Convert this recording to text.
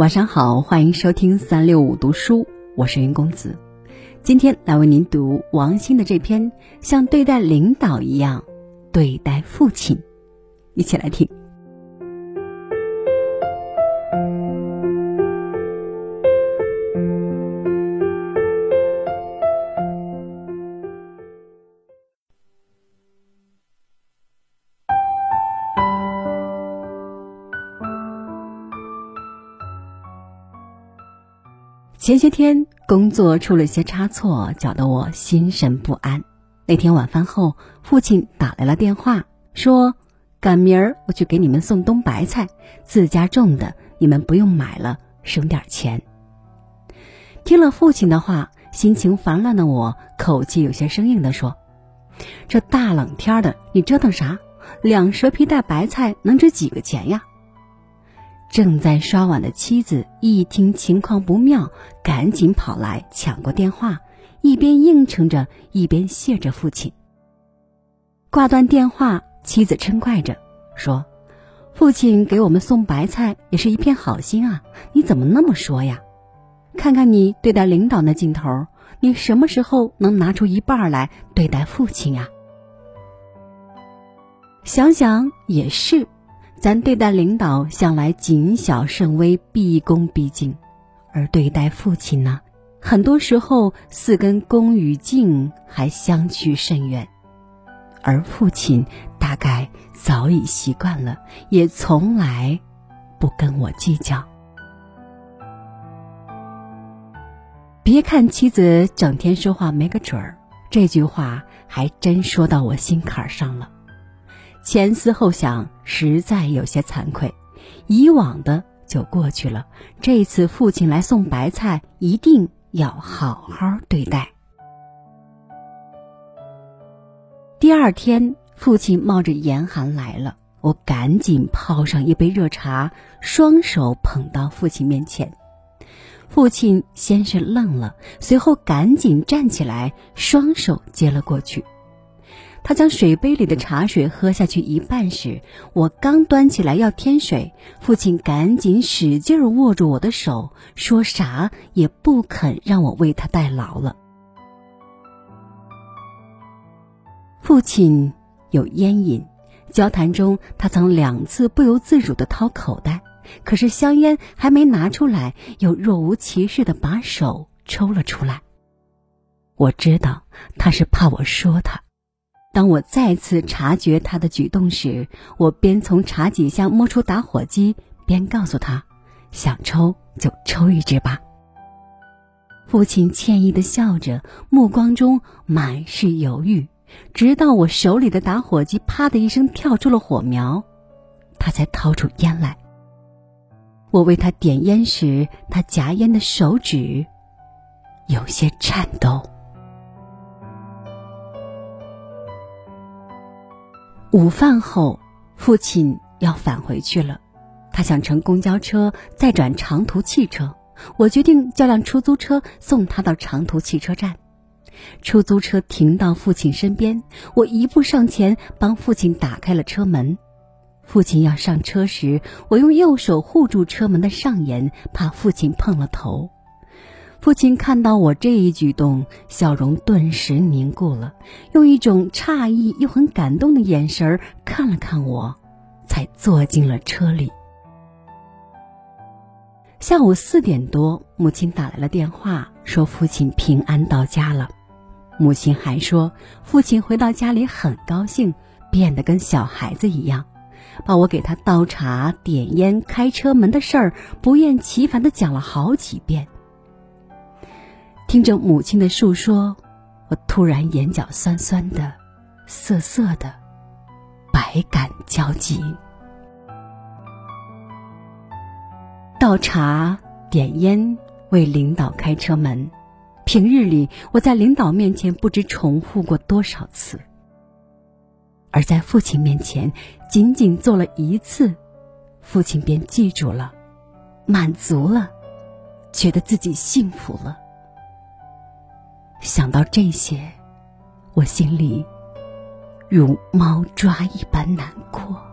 晚上好，欢迎收听三六五读书，我是云公子。今天来为您读王鑫的这篇《像对待领导一样对待父亲》，一起来听。前些天工作出了些差错，搅得我心神不安。那天晚饭后，父亲打来了电话，说赶明儿我去给你们送冬白菜，自家种的，你们不用买了，省点钱。听了父亲的话，心情烦乱的我，口气有些生硬的说：“这大冷天的，你折腾啥？两蛇皮袋白菜能值几个钱呀？”正在刷碗的妻子一听情况不妙，赶紧跑来抢过电话，一边应承着，一边谢着父亲。挂断电话，妻子嗔怪着说：“父亲给我们送白菜也是一片好心啊，你怎么那么说呀？看看你对待领导那劲头，你什么时候能拿出一半来对待父亲呀？”想想也是。咱对待领导向来谨小慎微、毕恭毕敬，而对待父亲呢，很多时候四根恭与敬还相去甚远。而父亲大概早已习惯了，也从来不跟我计较。别看妻子整天说话没个准儿，这句话还真说到我心坎上了。前思后想，实在有些惭愧。以往的就过去了，这次父亲来送白菜，一定要好好对待。第二天，父亲冒着严寒来了，我赶紧泡上一杯热茶，双手捧到父亲面前。父亲先是愣了，随后赶紧站起来，双手接了过去。他将水杯里的茶水喝下去一半时，我刚端起来要添水，父亲赶紧使劲握住我的手，说啥也不肯让我为他代劳了。父亲有烟瘾，交谈中他曾两次不由自主的掏口袋，可是香烟还没拿出来，又若无其事的把手抽了出来。我知道他是怕我说他。当我再次察觉他的举动时，我边从茶几下摸出打火机，边告诉他：“想抽就抽一支吧。”父亲歉意的笑着，目光中满是犹豫，直到我手里的打火机“啪”的一声跳出了火苗，他才掏出烟来。我为他点烟时，他夹烟的手指有些颤抖。午饭后，父亲要返回去了，他想乘公交车再转长途汽车。我决定叫辆出租车送他到长途汽车站。出租车停到父亲身边，我一步上前帮父亲打开了车门。父亲要上车时，我用右手护住车门的上沿，怕父亲碰了头。父亲看到我这一举动，笑容顿时凝固了，用一种诧异又很感动的眼神看了看我，才坐进了车里。下午四点多，母亲打来了电话，说父亲平安到家了。母亲还说，父亲回到家里很高兴，变得跟小孩子一样，把我给他倒茶、点烟、开车门的事儿不厌其烦的讲了好几遍。听着母亲的述说，我突然眼角酸酸的、涩涩的，百感交集。倒茶、点烟、为领导开车门，平日里我在领导面前不知重复过多少次，而在父亲面前，仅仅做了一次，父亲便记住了，满足了，觉得自己幸福了。想到这些，我心里如猫抓一般难过。